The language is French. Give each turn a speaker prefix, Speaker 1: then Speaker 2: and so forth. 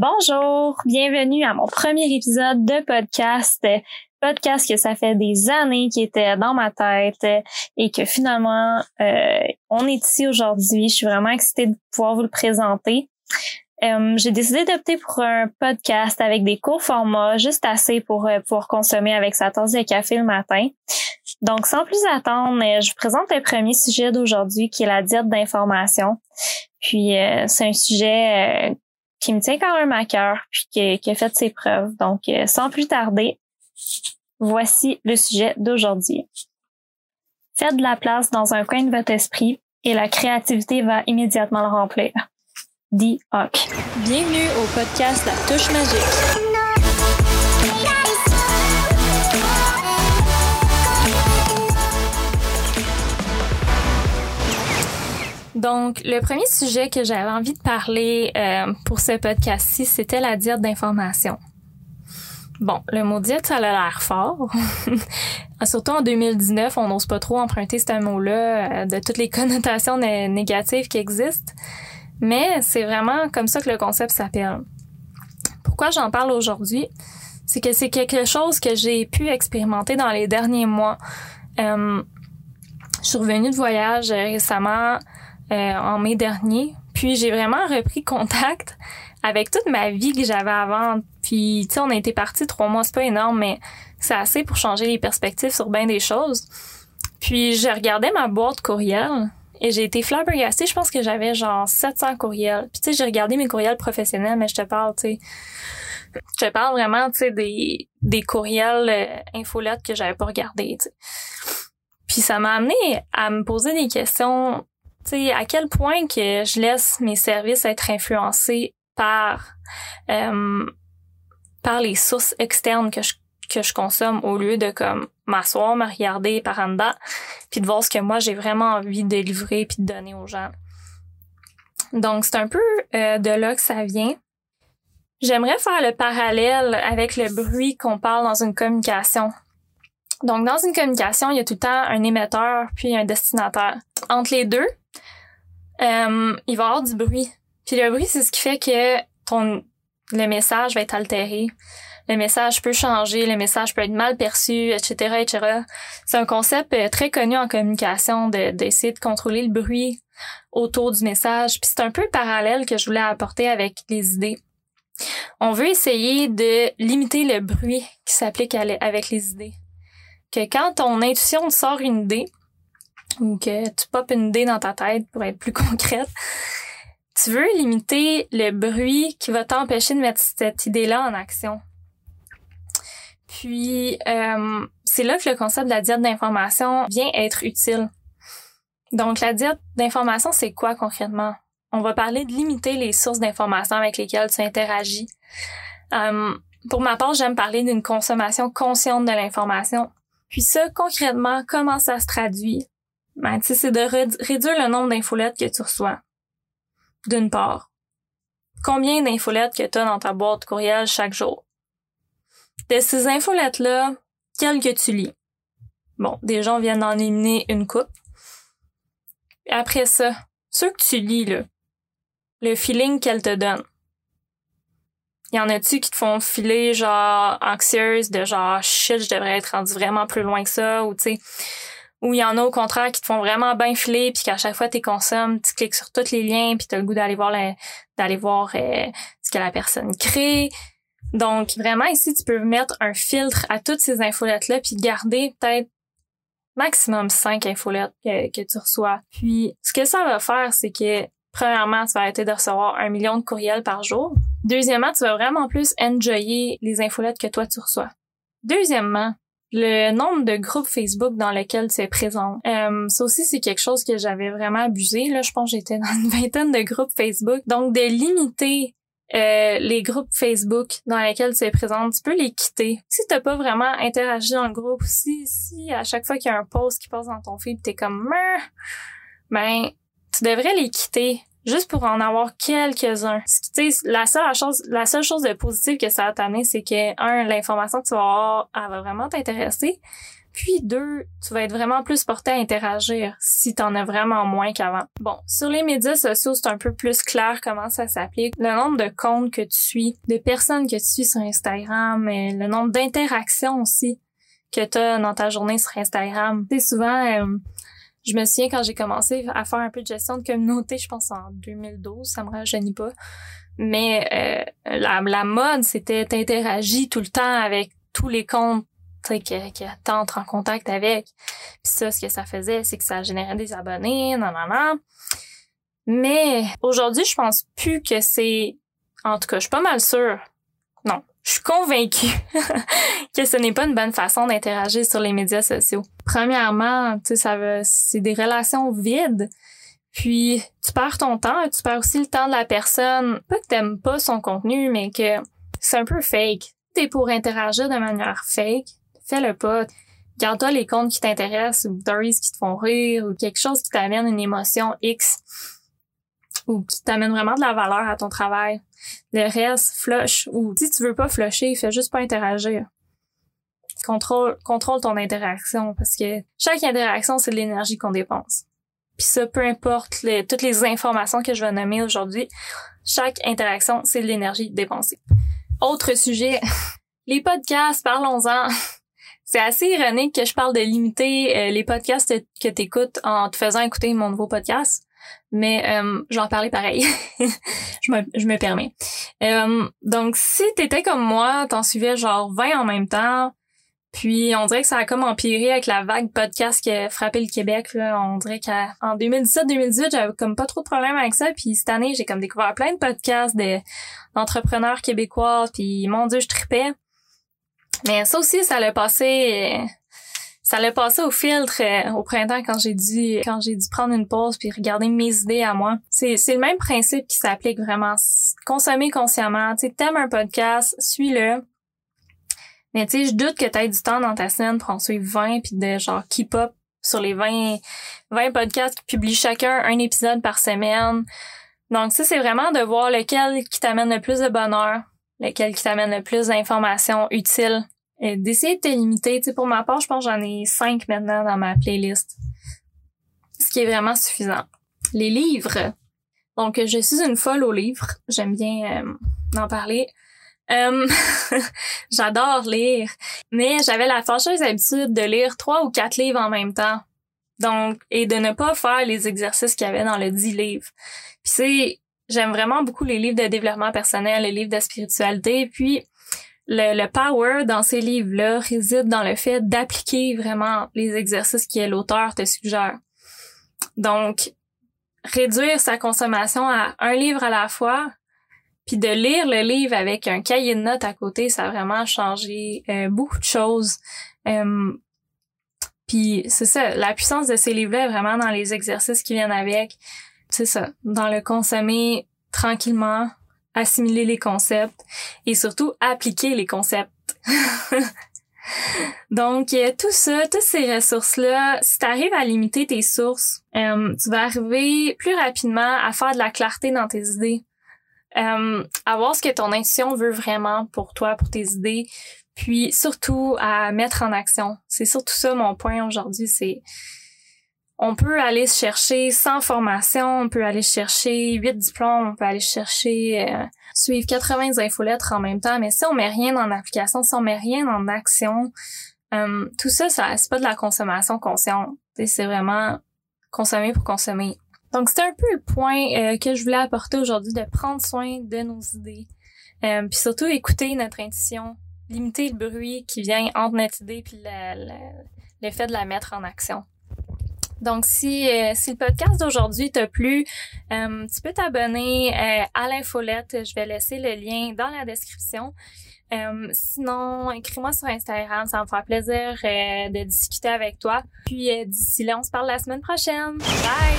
Speaker 1: Bonjour, bienvenue à mon premier épisode de podcast. Podcast que ça fait des années qui était dans ma tête et que finalement euh, on est ici aujourd'hui. Je suis vraiment excitée de pouvoir vous le présenter. Euh, j'ai décidé d'opter pour un podcast avec des courts formats, juste assez pour euh, pouvoir consommer avec sa tasse de café le matin. Donc, sans plus attendre, je vous présente le premier sujet d'aujourd'hui qui est la diète d'information. Puis, c'est un sujet qui me tient quand même à cœur, puis qui, qui a fait ses preuves. Donc, sans plus tarder, Voici le sujet d'aujourd'hui. Faites de la place dans un coin de votre esprit et la créativité va immédiatement le remplir. Dit Hawk. Bienvenue au podcast La Touche Magique. Donc, le premier sujet que j'avais envie de parler euh, pour ce podcast-ci, c'était la diète d'information. Bon, le mot diète, ça a l'air fort. Surtout en 2019, on n'ose pas trop emprunter ce mot-là euh, de toutes les connotations négatives qui existent. Mais c'est vraiment comme ça que le concept s'appelle. Pourquoi j'en parle aujourd'hui? C'est que c'est quelque chose que j'ai pu expérimenter dans les derniers mois. Euh, je suis revenue de voyage récemment euh, en mai dernier, puis j'ai vraiment repris contact avec toute ma vie que j'avais avant. Puis, tu sais, on a été partis trois mois, c'est pas énorme, mais c'est assez pour changer les perspectives sur bien des choses. Puis, je regardais ma boîte courriel et j'ai été flabbergastée. Je pense que j'avais genre 700 courriels. Puis, tu sais, j'ai regardé mes courriels professionnels, mais je te parle, tu sais, je te parle vraiment, tu sais, des, des courriels euh, infolettes que j'avais pas regardés, tu sais. Puis, ça m'a amené à me poser des questions sais, à quel point que je laisse mes services être influencés par euh, par les sources externes que je que je consomme au lieu de comme m'asseoir, me regarder par en dedans, puis de voir ce que moi j'ai vraiment envie de livrer puis de donner aux gens. Donc c'est un peu euh, de là que ça vient. J'aimerais faire le parallèle avec le bruit qu'on parle dans une communication. Donc dans une communication, il y a tout le temps un émetteur puis un destinataire. Entre les deux, euh, il va y avoir du bruit. Puis le bruit, c'est ce qui fait que ton le message va être altéré. Le message peut changer, le message peut être mal perçu, etc., etc. C'est un concept euh, très connu en communication d'essayer de, contrôler le bruit autour du message. Puis c'est un peu le parallèle que je voulais apporter avec les idées. On veut essayer de limiter le bruit qui s'applique avec les idées. Que quand ton intuition sort une idée, ou que tu popes une idée dans ta tête pour être plus concrète, tu veux limiter le bruit qui va t'empêcher de mettre cette idée-là en action. Puis, euh, c'est là que le concept de la diète d'information vient être utile. Donc, la diète d'information, c'est quoi concrètement? On va parler de limiter les sources d'information avec lesquelles tu interagis. Euh, pour ma part, j'aime parler d'une consommation consciente de l'information. Puis ça, concrètement, comment ça se traduit? Ben, c'est de réduire le nombre d'infolettes que tu reçois d'une part. Combien d'infolettes que tu as dans ta boîte courriel chaque jour? De ces infolettes-là, quelles que tu lis? Bon, des gens viennent d'en éliminer une coupe. Après ça, ceux que tu lis, là, le feeling qu'elles te donnent. Y en a-tu qui te font filer genre anxieuse de genre shit, je devrais être rendu vraiment plus loin que ça ou tu sais ou il y en a au contraire qui te font vraiment bien filer puis qu'à chaque fois tu consommes, tu cliques sur tous les liens puis tu as le goût d'aller voir d'aller voir euh, ce que la personne crée. Donc vraiment ici tu peux mettre un filtre à toutes ces infolettes là puis garder peut-être maximum 5 infolettes que, que tu reçois. Puis ce que ça va faire c'est que premièrement tu vas arrêter de recevoir un million de courriels par jour. Deuxièmement, tu vas vraiment plus enjoyer les infolettes que toi tu reçois. Deuxièmement, le nombre de groupes Facebook dans lesquels tu es présent. Euh, ça aussi, c'est quelque chose que j'avais vraiment abusé. Là, je pense que j'étais dans une vingtaine de groupes Facebook. Donc, de limiter euh, les groupes Facebook dans lesquels tu es présente, tu peux les quitter. Si t'as pas vraiment interagi dans le groupe, si, si à chaque fois qu'il y a un post qui passe dans ton feed, t'es comme ben tu devrais les quitter juste pour en avoir quelques-uns. La seule chose, la seule chose de positive que ça va t'amener, c'est que, un, l'information que tu vas avoir, elle va vraiment t'intéresser. Puis deux, tu vas être vraiment plus porté à interagir si tu en as vraiment moins qu'avant. Bon, sur les médias sociaux, c'est un peu plus clair comment ça s'applique. Le nombre de comptes que tu suis, de personnes que tu suis sur Instagram, et le nombre d'interactions aussi que tu as dans ta journée sur Instagram. C'est souvent euh, je me souviens quand j'ai commencé à faire un peu de gestion de communauté, je pense en 2012, ça me rajeunit pas. Mais euh, la, la mode, c'était t'interagis tout le temps avec tous les comptes que, que t'entres en contact avec. Puis ça, ce que ça faisait, c'est que ça générait des abonnés, non, non, non. Mais aujourd'hui, je pense plus que c'est... En tout cas, je suis pas mal sûre. Je suis convaincue que ce n'est pas une bonne façon d'interagir sur les médias sociaux. Premièrement, tu sais, c'est des relations vides. Puis, tu perds ton temps, tu perds aussi le temps de la personne. Pas que t'aimes pas son contenu, mais que c'est un peu fake. T'es pour interagir de manière fake, fais-le pas. Garde-toi les comptes qui t'intéressent ou stories qui te font rire ou quelque chose qui t'amène une émotion X ou qui t'amène vraiment de la valeur à ton travail. Le reste, flush ou si tu veux pas flusher, fais juste pas interagir. Contrôle, contrôle ton interaction parce que chaque interaction, c'est de l'énergie qu'on dépense. Puis ça, peu importe toutes les informations que je vais nommer aujourd'hui, chaque interaction, c'est de l'énergie dépensée. Autre sujet, les podcasts, parlons-en. C'est assez ironique que je parle de limiter euh, les podcasts que tu écoutes en te faisant écouter mon nouveau podcast. Mais euh, j'en parlais pareil. je, me, je me permets. Euh, donc, si t'étais comme moi, t'en suivais genre 20 en même temps, puis on dirait que ça a comme empiré avec la vague podcast qui a frappé le Québec. Là. On dirait qu'en 2017-2018, j'avais comme pas trop de problèmes avec ça. Puis cette année, j'ai comme découvert plein de podcasts d'entrepreneurs québécois. Puis mon Dieu, je tripais. Mais ça aussi, ça l'a passé, ça l'a passé au filtre euh, au printemps quand j'ai dû, quand j'ai dû prendre une pause puis regarder mes idées à moi. C'est, c'est le même principe qui s'applique vraiment. Consommer consciemment. Tu t'aimes un podcast, suis-le. Mais tu sais, je doute que t'aies du temps dans ta semaine pour en suivre 20 puis de genre keep up sur les 20, 20 podcasts qui publient chacun un épisode par semaine. Donc ça, c'est vraiment de voir lequel qui t'amène le plus de bonheur, lequel qui t'amène le plus d'informations utiles. Et d'essayer de te limiter. Tu sais, pour ma part, je pense que j'en ai cinq maintenant dans ma playlist. Ce qui est vraiment suffisant. Les livres. Donc, je suis une folle aux livres. J'aime bien euh, en parler. Euh, j'adore lire. Mais j'avais la fâcheuse habitude de lire trois ou quatre livres en même temps. Donc, et de ne pas faire les exercices qu'il y avait dans le dix livres. Puis c'est, J'aime vraiment beaucoup les livres de développement personnel, les livres de spiritualité. Puis le, le power dans ces livres-là réside dans le fait d'appliquer vraiment les exercices que l'auteur te suggère. Donc, réduire sa consommation à un livre à la fois, puis de lire le livre avec un cahier de notes à côté, ça a vraiment changé euh, beaucoup de choses. Euh, puis c'est ça, la puissance de ces livres-là est vraiment dans les exercices qui viennent avec c'est ça, dans le consommer tranquillement, assimiler les concepts et surtout appliquer les concepts. Donc, euh, tout ça, toutes ces ressources-là, si tu arrives à limiter tes sources, euh, tu vas arriver plus rapidement à faire de la clarté dans tes idées, euh, à voir ce que ton intuition veut vraiment pour toi, pour tes idées, puis surtout à mettre en action. C'est surtout ça mon point aujourd'hui, c'est on peut aller chercher sans formation, on peut aller chercher huit diplômes, on peut aller chercher euh, suivre 80 infolettres en même temps, mais si on met rien en application, si on met rien en action, euh, tout ça, ça c'est pas de la consommation consciente. C'est vraiment consommer pour consommer. Donc c'était un peu le point euh, que je voulais apporter aujourd'hui de prendre soin de nos idées, puis surtout écouter notre intuition, limiter le bruit qui vient entre notre idée puis le fait de la mettre en action. Donc, si, euh, si le podcast d'aujourd'hui t'a plu, euh, tu peux t'abonner euh, à l'infolette. Je vais laisser le lien dans la description. sinon, écris-moi sur Instagram, ça me fera plaisir de discuter avec toi. Puis d'ici là, on se parle la semaine prochaine. Bye!